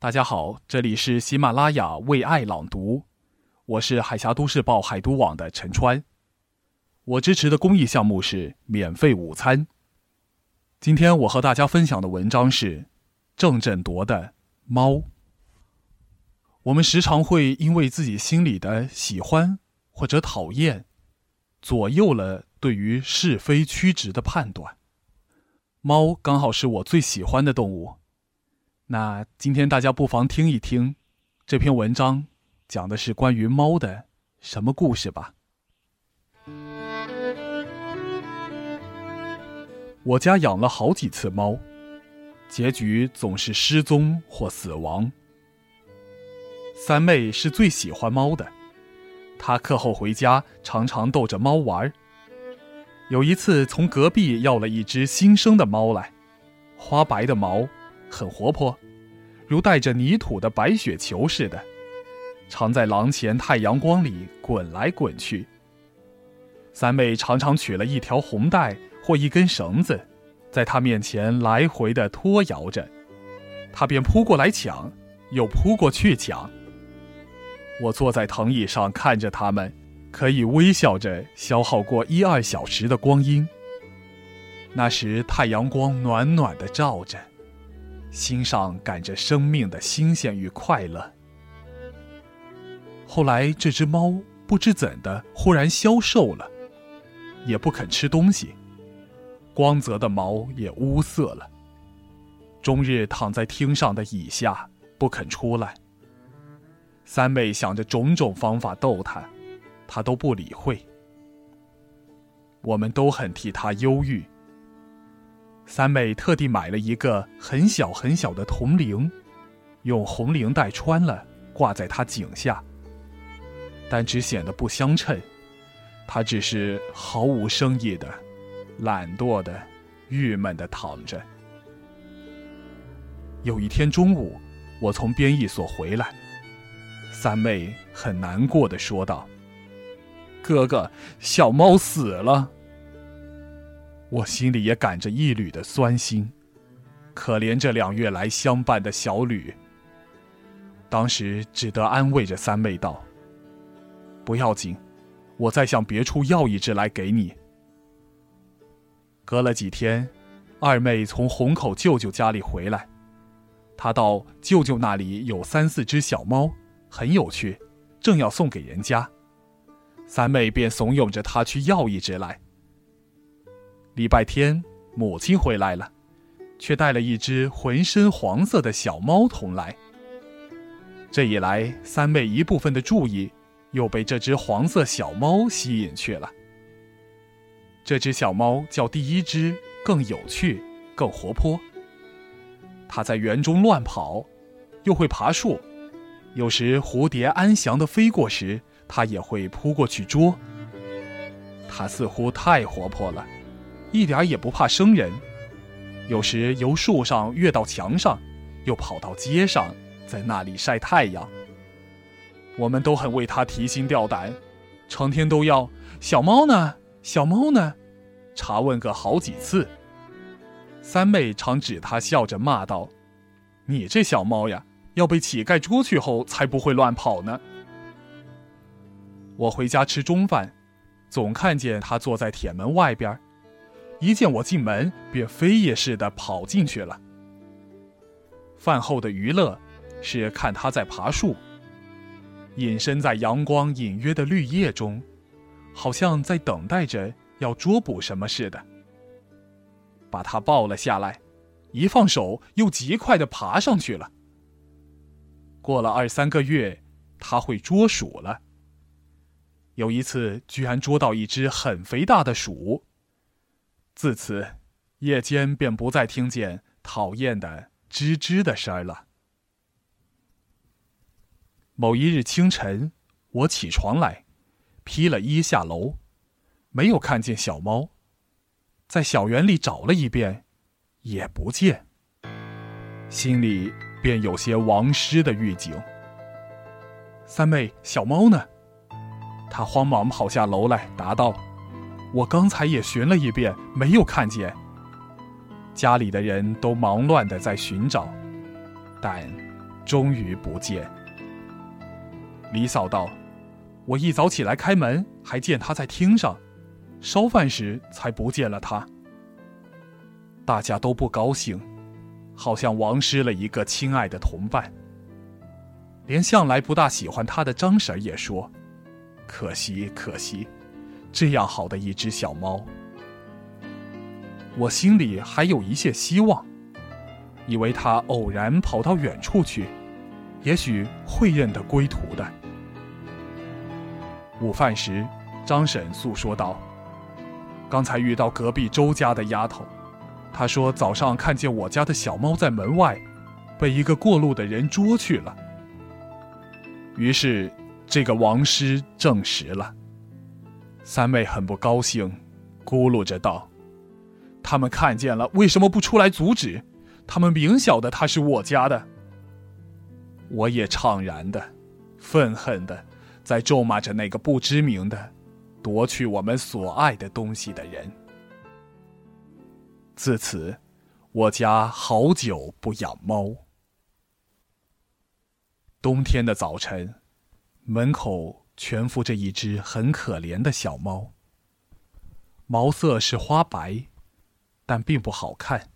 大家好，这里是喜马拉雅为爱朗读，我是海峡都市报海都网的陈川。我支持的公益项目是免费午餐。今天我和大家分享的文章是郑振铎的《猫》。我们时常会因为自己心里的喜欢或者讨厌，左右了对于是非曲直的判断。猫刚好是我最喜欢的动物。那今天大家不妨听一听，这篇文章讲的是关于猫的什么故事吧。我家养了好几次猫，结局总是失踪或死亡。三妹是最喜欢猫的，她课后回家常常逗着猫玩。有一次从隔壁要了一只新生的猫来，花白的毛。很活泼，如带着泥土的白雪球似的，常在廊前太阳光里滚来滚去。三妹常常取了一条红带或一根绳子，在他面前来回的拖摇着，他便扑过来抢，又扑过去抢。我坐在藤椅上看着他们，可以微笑着消耗过一二小时的光阴。那时太阳光暖暖的照着。心上感着生命的新鲜与快乐。后来，这只猫不知怎的忽然消瘦了，也不肯吃东西，光泽的毛也乌色了，终日躺在厅上的椅下不肯出来。三妹想着种种方法逗它，它都不理会。我们都很替它忧郁。三妹特地买了一个很小很小的铜铃，用红领带穿了，挂在她颈下。但只显得不相称，她只是毫无生意的、懒惰的、郁闷的躺着。有一天中午，我从编译所回来，三妹很难过的说道：“哥哥，小猫死了。”我心里也感着一缕的酸心，可怜这两月来相伴的小吕。当时只得安慰着三妹道：“不要紧，我再向别处要一只来给你。”隔了几天，二妹从虹口舅舅家里回来，她到舅舅那里有三四只小猫，很有趣，正要送给人家，三妹便怂恿着她去要一只来。礼拜天，母亲回来了，却带了一只浑身黄色的小猫同来。这一来，三妹一部分的注意又被这只黄色小猫吸引去了。这只小猫叫第一只更有趣、更活泼。它在园中乱跑，又会爬树，有时蝴蝶安详地飞过时，它也会扑过去捉。它似乎太活泼了。一点也不怕生人，有时由树上跃到墙上，又跑到街上，在那里晒太阳。我们都很为他提心吊胆，成天都要小猫呢，小猫呢，查问个好几次。三妹常指他笑着骂道：“你这小猫呀，要被乞丐捉去后才不会乱跑呢。”我回家吃中饭，总看见他坐在铁门外边。一见我进门，便飞也似的跑进去了。饭后的娱乐是看他在爬树，隐身在阳光隐约的绿叶中，好像在等待着要捉捕什么似的。把他抱了下来，一放手又极快的爬上去了。过了二三个月，他会捉鼠了。有一次，居然捉到一只很肥大的鼠。自此，夜间便不再听见讨厌的吱吱的声儿了。某一日清晨，我起床来，披了衣下楼，没有看见小猫，在小园里找了一遍，也不见，心里便有些亡失的预警。三妹，小猫呢？她慌忙跑下楼来，答道。我刚才也寻了一遍，没有看见。家里的人都忙乱的在寻找，但终于不见。李嫂道：“我一早起来开门，还见他在厅上，烧饭时才不见了他。”大家都不高兴，好像亡失了一个亲爱的同伴。连向来不大喜欢他的张婶也说：“可惜，可惜，这样好的一只小猫。”我心里还有一些希望，以为它偶然跑到远处去，也许会认得归途的。午饭时，张婶诉说道：“刚才遇到隔壁周家的丫头，她说早上看见我家的小猫在门外，被一个过路的人捉去了。”于是，这个王师证实了。三妹很不高兴，咕噜着道：“他们看见了，为什么不出来阻止？他们明晓得他是我家的。”我也怅然的、愤恨的，在咒骂着那个不知名的、夺去我们所爱的东西的人。自此，我家好久不养猫。冬天的早晨，门口蜷伏着一只很可怜的小猫。毛色是花白，但并不好看，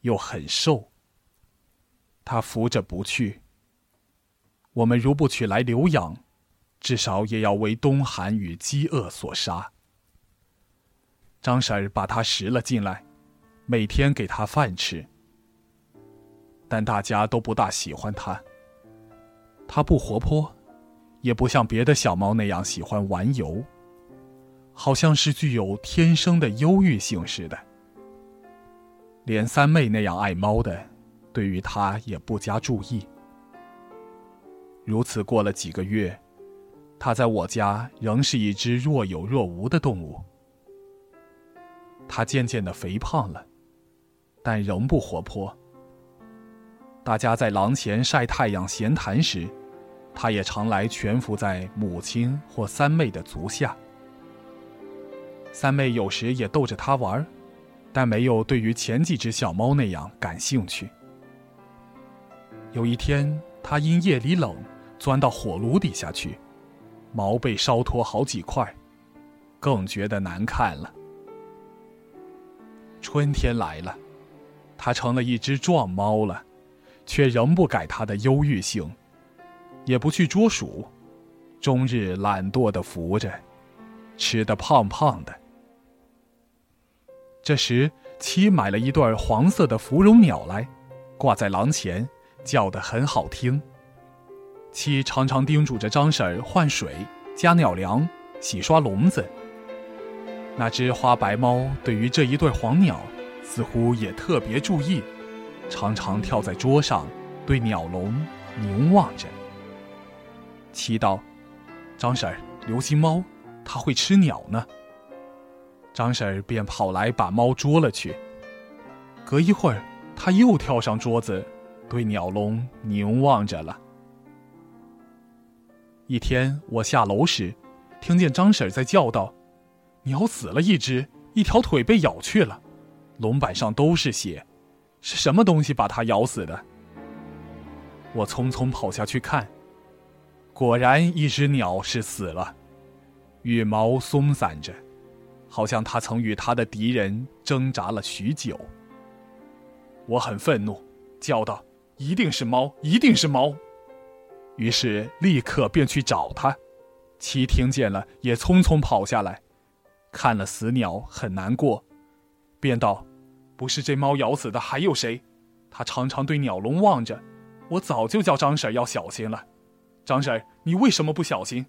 又很瘦。它扶着不去。我们如不取来留养，至少也要为冬寒与饥饿所杀。张婶儿把它拾了进来，每天给它饭吃。但大家都不大喜欢它。它不活泼，也不像别的小猫那样喜欢玩游，好像是具有天生的忧郁性似的。连三妹那样爱猫的，对于它也不加注意。如此过了几个月，它在我家仍是一只若有若无的动物。它渐渐的肥胖了，但仍不活泼。大家在廊前晒太阳闲谈时，他也常来蜷伏在母亲或三妹的足下。三妹有时也逗着他玩，但没有对于前几只小猫那样感兴趣。有一天，他因夜里冷，钻到火炉底下去，毛被烧脱好几块，更觉得难看了。春天来了，它成了一只壮猫了。却仍不改他的忧郁性，也不去捉鼠，终日懒惰的伏着，吃得胖胖的。这时，妻买了一对黄色的芙蓉鸟来，挂在廊前，叫得很好听。妻常常叮嘱着张婶换水、加鸟粮、洗刷笼子。那只花白猫对于这一对黄鸟，似乎也特别注意。常常跳在桌上，对鸟笼凝望着。祈祷：“张婶儿，留心猫，它会吃鸟呢。”张婶儿便跑来把猫捉了去。隔一会儿，它又跳上桌子，对鸟笼凝望着了。一天，我下楼时，听见张婶儿在叫道：“鸟死了一只，一条腿被咬去了，笼板上都是血。”是什么东西把它咬死的？我匆匆跑下去看，果然一只鸟是死了，羽毛松散着，好像它曾与它的敌人挣扎了许久。我很愤怒，叫道：“一定是猫，一定是猫！”于是立刻便去找它。七听见了，也匆匆跑下来，看了死鸟，很难过，便道。不是这猫咬死的，还有谁？它常常对鸟笼望着，我早就叫张婶要小心了。张婶，你为什么不小心？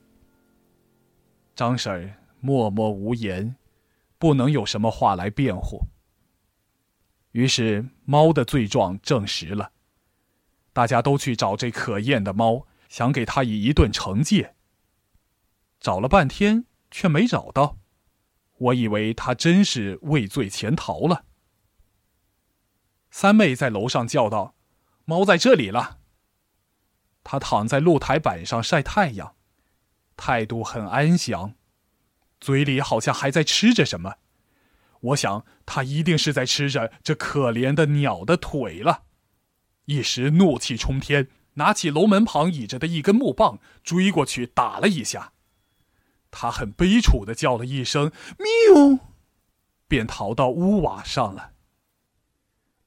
张婶默默无言，不能有什么话来辩护。于是猫的罪状证实了，大家都去找这可厌的猫，想给它以一顿惩戒。找了半天却没找到，我以为它真是畏罪潜逃了。三妹在楼上叫道：“猫在这里了。”他躺在露台板上晒太阳，态度很安详，嘴里好像还在吃着什么。我想，他一定是在吃着这可怜的鸟的腿了。一时怒气冲天，拿起楼门旁倚着的一根木棒，追过去打了一下。他很悲楚的叫了一声“喵”，便逃到屋瓦上了。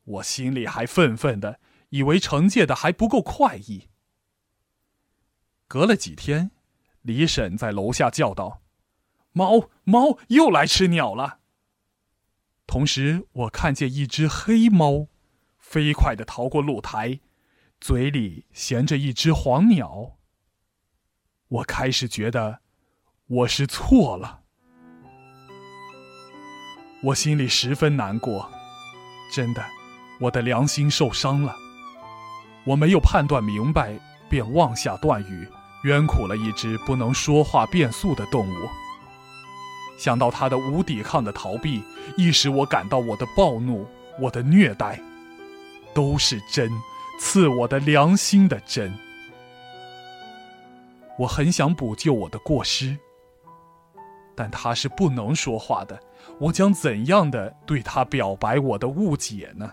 我心里还愤愤的，以为惩戒的还不够快意。隔了几天，李婶在楼下叫道：“猫，猫又来吃鸟了。”同时，我看见一只黑猫，飞快的逃过露台，嘴里衔着一只黄鸟。我开始觉得。我是错了，我心里十分难过，真的，我的良心受伤了。我没有判断明白，便妄下断语，冤苦了一只不能说话变速的动物。想到它的无抵抗的逃避，亦使我感到我的暴怒，我的虐待，都是针，刺我的良心的针。我很想补救我的过失。但他是不能说话的，我将怎样的对他表白我的误解呢？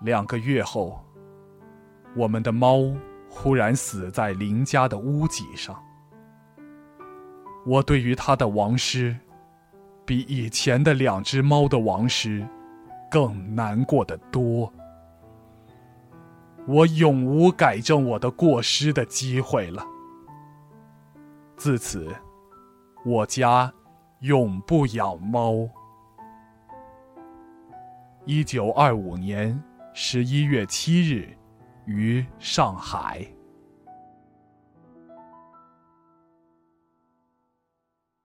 两个月后，我们的猫忽然死在邻家的屋脊上。我对于它的亡尸，比以前的两只猫的亡尸更难过的多。我永无改正我的过失的机会了。自此，我家永不养猫。一九二五年十一月七日，于上海。